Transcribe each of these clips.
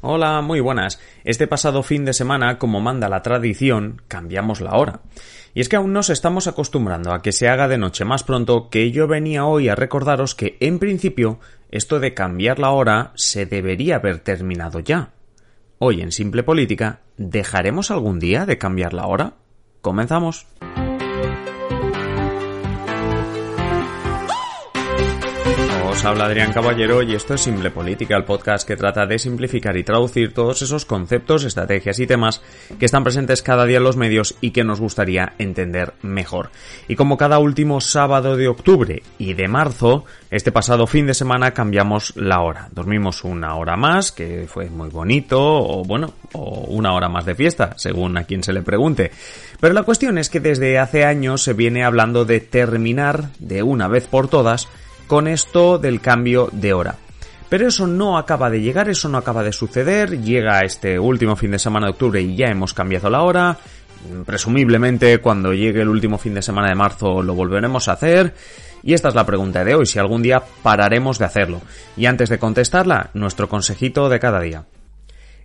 Hola, muy buenas. Este pasado fin de semana, como manda la tradición, cambiamos la hora. Y es que aún nos estamos acostumbrando a que se haga de noche más pronto que yo venía hoy a recordaros que, en principio, esto de cambiar la hora se debería haber terminado ya. Hoy en Simple Política, ¿dejaremos algún día de cambiar la hora? Comenzamos. Habla Adrián Caballero y esto es Simple Política, el podcast que trata de simplificar y traducir todos esos conceptos, estrategias y temas que están presentes cada día en los medios y que nos gustaría entender mejor. Y como cada último sábado de octubre y de marzo, este pasado fin de semana cambiamos la hora. Dormimos una hora más, que fue muy bonito, o bueno, o una hora más de fiesta, según a quien se le pregunte. Pero la cuestión es que desde hace años se viene hablando de terminar de una vez por todas con esto del cambio de hora. Pero eso no acaba de llegar, eso no acaba de suceder, llega este último fin de semana de octubre y ya hemos cambiado la hora, presumiblemente cuando llegue el último fin de semana de marzo lo volveremos a hacer. Y esta es la pregunta de hoy, si algún día pararemos de hacerlo. Y antes de contestarla, nuestro consejito de cada día.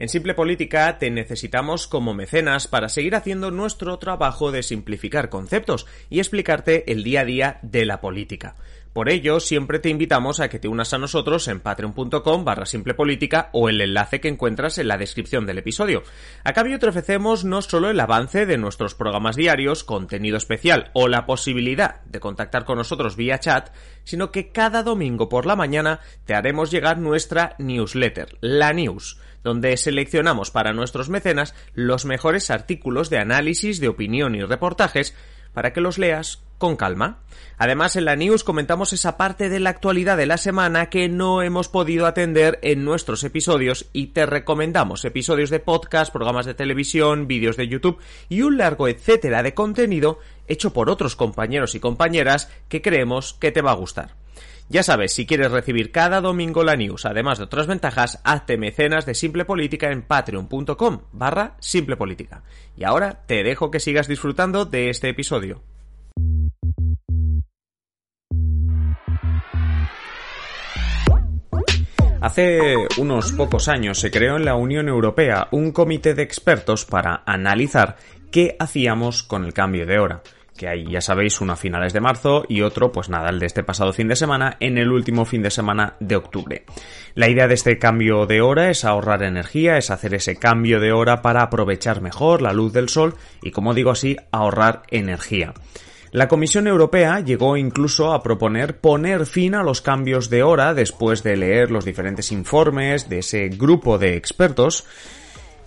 En Simple Política te necesitamos como mecenas para seguir haciendo nuestro trabajo de simplificar conceptos y explicarte el día a día de la política. Por ello, siempre te invitamos a que te unas a nosotros en patreon.com barra simplepolítica o el enlace que encuentras en la descripción del episodio. A cambio te ofrecemos no solo el avance de nuestros programas diarios, contenido especial o la posibilidad de contactar con nosotros vía chat, sino que cada domingo por la mañana te haremos llegar nuestra newsletter, la news donde seleccionamos para nuestros mecenas los mejores artículos de análisis, de opinión y reportajes para que los leas con calma. Además, en la news comentamos esa parte de la actualidad de la semana que no hemos podido atender en nuestros episodios y te recomendamos episodios de podcast, programas de televisión, vídeos de YouTube y un largo etcétera de contenido hecho por otros compañeros y compañeras que creemos que te va a gustar. Ya sabes, si quieres recibir cada domingo la news, además de otras ventajas, hazte mecenas de Simple Política en patreon.com barra Simple Política. Y ahora te dejo que sigas disfrutando de este episodio. Hace unos pocos años se creó en la Unión Europea un comité de expertos para analizar qué hacíamos con el cambio de hora que hay, ya sabéis, uno a finales de marzo y otro, pues nada, el de este pasado fin de semana, en el último fin de semana de octubre. La idea de este cambio de hora es ahorrar energía, es hacer ese cambio de hora para aprovechar mejor la luz del sol y, como digo así, ahorrar energía. La Comisión Europea llegó incluso a proponer poner fin a los cambios de hora después de leer los diferentes informes de ese grupo de expertos,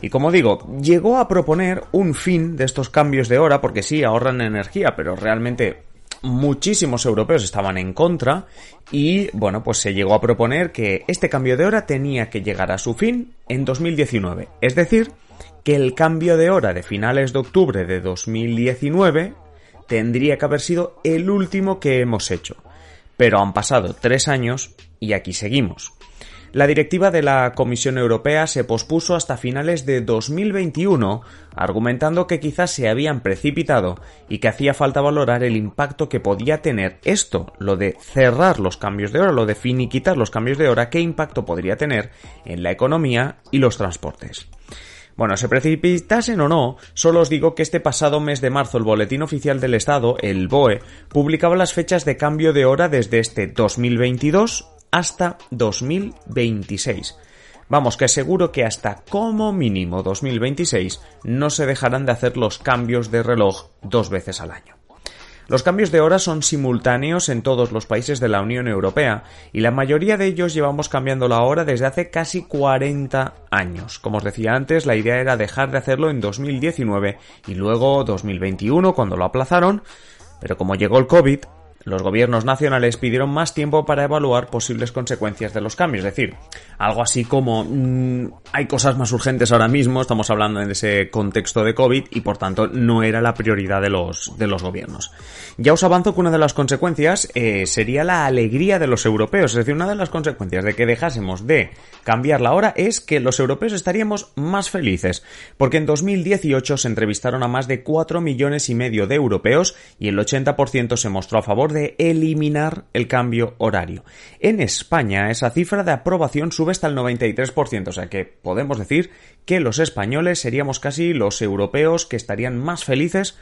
y como digo, llegó a proponer un fin de estos cambios de hora porque sí, ahorran energía, pero realmente muchísimos europeos estaban en contra y bueno, pues se llegó a proponer que este cambio de hora tenía que llegar a su fin en 2019. Es decir, que el cambio de hora de finales de octubre de 2019 tendría que haber sido el último que hemos hecho. Pero han pasado tres años y aquí seguimos. La directiva de la Comisión Europea se pospuso hasta finales de 2021, argumentando que quizás se habían precipitado y que hacía falta valorar el impacto que podía tener esto, lo de cerrar los cambios de hora, lo de finiquitar los cambios de hora, qué impacto podría tener en la economía y los transportes. Bueno, se precipitasen o no, solo os digo que este pasado mes de marzo el Boletín Oficial del Estado, el BOE, publicaba las fechas de cambio de hora desde este 2022 hasta 2026. Vamos, que seguro que hasta como mínimo 2026 no se dejarán de hacer los cambios de reloj dos veces al año. Los cambios de hora son simultáneos en todos los países de la Unión Europea y la mayoría de ellos llevamos cambiando la hora desde hace casi 40 años. Como os decía antes, la idea era dejar de hacerlo en 2019 y luego 2021 cuando lo aplazaron, pero como llegó el COVID, los gobiernos nacionales pidieron más tiempo para evaluar posibles consecuencias de los cambios. Es decir, algo así como mmm, hay cosas más urgentes ahora mismo, estamos hablando en ese contexto de COVID y por tanto no era la prioridad de los, de los gobiernos. Ya os avanzo que una de las consecuencias eh, sería la alegría de los europeos. Es decir, una de las consecuencias de que dejásemos de cambiar la hora es que los europeos estaríamos más felices. Porque en 2018 se entrevistaron a más de 4 millones y medio de europeos y el 80% se mostró a favor de eliminar el cambio horario. En España esa cifra de aprobación sube hasta el 93%, o sea que podemos decir que los españoles seríamos casi los europeos que estarían más felices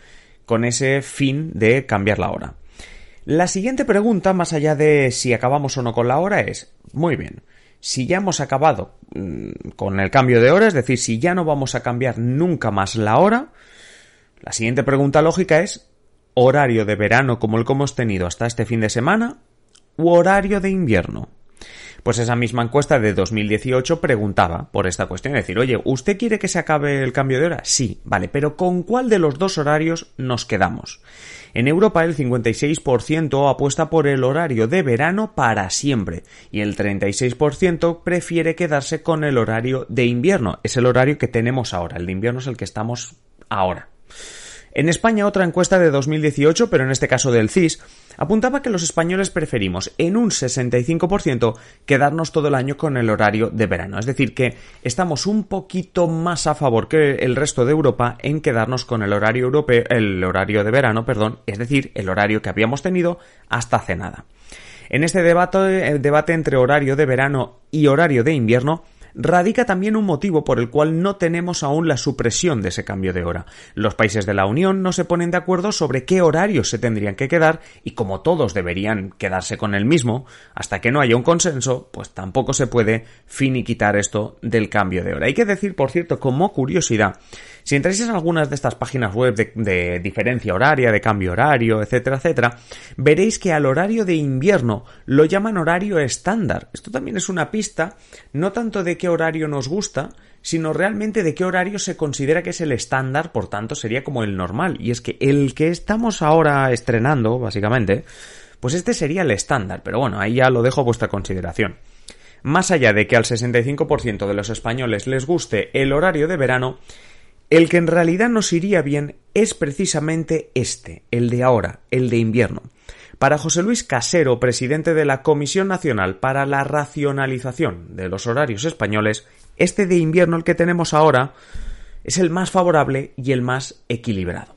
con ese fin de cambiar la hora. La siguiente pregunta, más allá de si acabamos o no con la hora, es, muy bien, si ya hemos acabado mm, con el cambio de hora, es decir, si ya no vamos a cambiar nunca más la hora, la siguiente pregunta lógica es, horario de verano como el que hemos tenido hasta este fin de semana u horario de invierno. Pues esa misma encuesta de 2018 preguntaba por esta cuestión, es decir, oye, ¿usted quiere que se acabe el cambio de hora? Sí, vale, pero ¿con cuál de los dos horarios nos quedamos? En Europa el 56% apuesta por el horario de verano para siempre y el 36% prefiere quedarse con el horario de invierno. Es el horario que tenemos ahora, el de invierno es el que estamos ahora. En España otra encuesta de 2018, pero en este caso del CIS, apuntaba que los españoles preferimos en un 65% quedarnos todo el año con el horario de verano. Es decir, que estamos un poquito más a favor que el resto de Europa en quedarnos con el horario europeo, el horario de verano, perdón, es decir, el horario que habíamos tenido hasta hace nada. En este debate, el debate entre horario de verano y horario de invierno, radica también un motivo por el cual no tenemos aún la supresión de ese cambio de hora. Los países de la Unión no se ponen de acuerdo sobre qué horarios se tendrían que quedar y como todos deberían quedarse con el mismo, hasta que no haya un consenso, pues tampoco se puede finiquitar esto del cambio de hora. Hay que decir, por cierto, como curiosidad, si entráis en algunas de estas páginas web de, diferencia horaria, de cambio horario, etcétera, etcétera, veréis que al horario de invierno lo llaman horario estándar. Esto también es una pista, no tanto de qué horario nos gusta, sino realmente de qué horario se considera que es el estándar, por tanto sería como el normal. Y es que el que estamos ahora estrenando, básicamente, pues este sería el estándar, pero bueno, ahí ya lo dejo a vuestra consideración. Más allá de que al 65% de los españoles les guste el horario de verano, el que en realidad nos iría bien es precisamente este, el de ahora, el de invierno. Para José Luis Casero, presidente de la Comisión Nacional para la Racionalización de los Horarios Españoles, este de invierno, el que tenemos ahora, es el más favorable y el más equilibrado.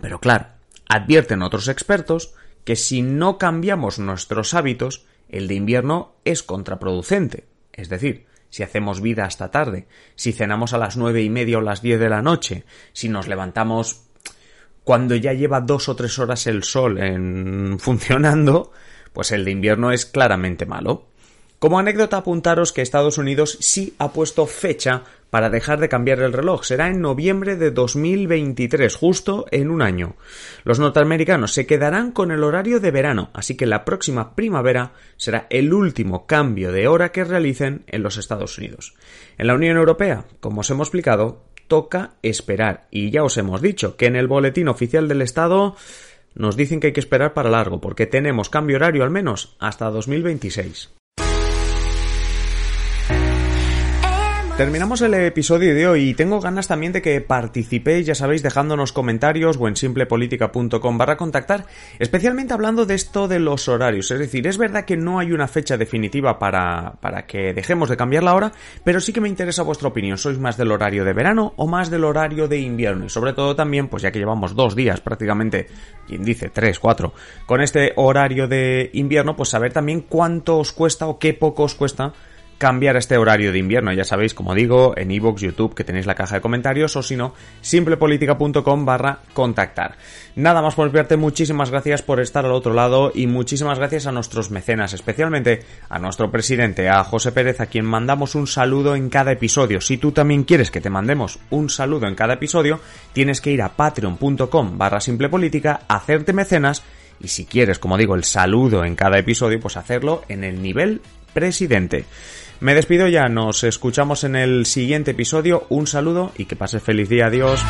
Pero claro, advierten otros expertos que si no cambiamos nuestros hábitos, el de invierno es contraproducente. Es decir, si hacemos vida hasta tarde, si cenamos a las nueve y media o las diez de la noche, si nos levantamos cuando ya lleva dos o tres horas el sol en funcionando, pues el de invierno es claramente malo. Como anécdota apuntaros que Estados Unidos sí ha puesto fecha para dejar de cambiar el reloj. Será en noviembre de 2023, justo en un año. Los norteamericanos se quedarán con el horario de verano, así que la próxima primavera será el último cambio de hora que realicen en los Estados Unidos. En la Unión Europea, como os hemos explicado, toca esperar. Y ya os hemos dicho que en el boletín oficial del Estado nos dicen que hay que esperar para largo, porque tenemos cambio horario al menos hasta 2026. Terminamos el episodio de hoy y tengo ganas también de que participéis, ya sabéis, dejándonos comentarios o en simplepolitica.com barra contactar, especialmente hablando de esto de los horarios. Es decir, es verdad que no hay una fecha definitiva para, para que dejemos de cambiar la hora, pero sí que me interesa vuestra opinión. ¿Sois más del horario de verano o más del horario de invierno? Y sobre todo también, pues ya que llevamos dos días prácticamente, quien dice tres, cuatro, con este horario de invierno, pues saber también cuánto os cuesta o qué poco os cuesta cambiar este horario de invierno. Ya sabéis, como digo, en iVoox, YouTube, que tenéis la caja de comentarios, o si no, simplepolitica.com barra contactar. Nada más por verte, muchísimas gracias por estar al otro lado y muchísimas gracias a nuestros mecenas, especialmente a nuestro presidente, a José Pérez, a quien mandamos un saludo en cada episodio. Si tú también quieres que te mandemos un saludo en cada episodio, tienes que ir a patreon.com barra simplepolítica, hacerte mecenas y si quieres, como digo, el saludo en cada episodio, pues hacerlo en el nivel presidente. Me despido ya, nos escuchamos en el siguiente episodio. Un saludo y que pase feliz día. Adiós.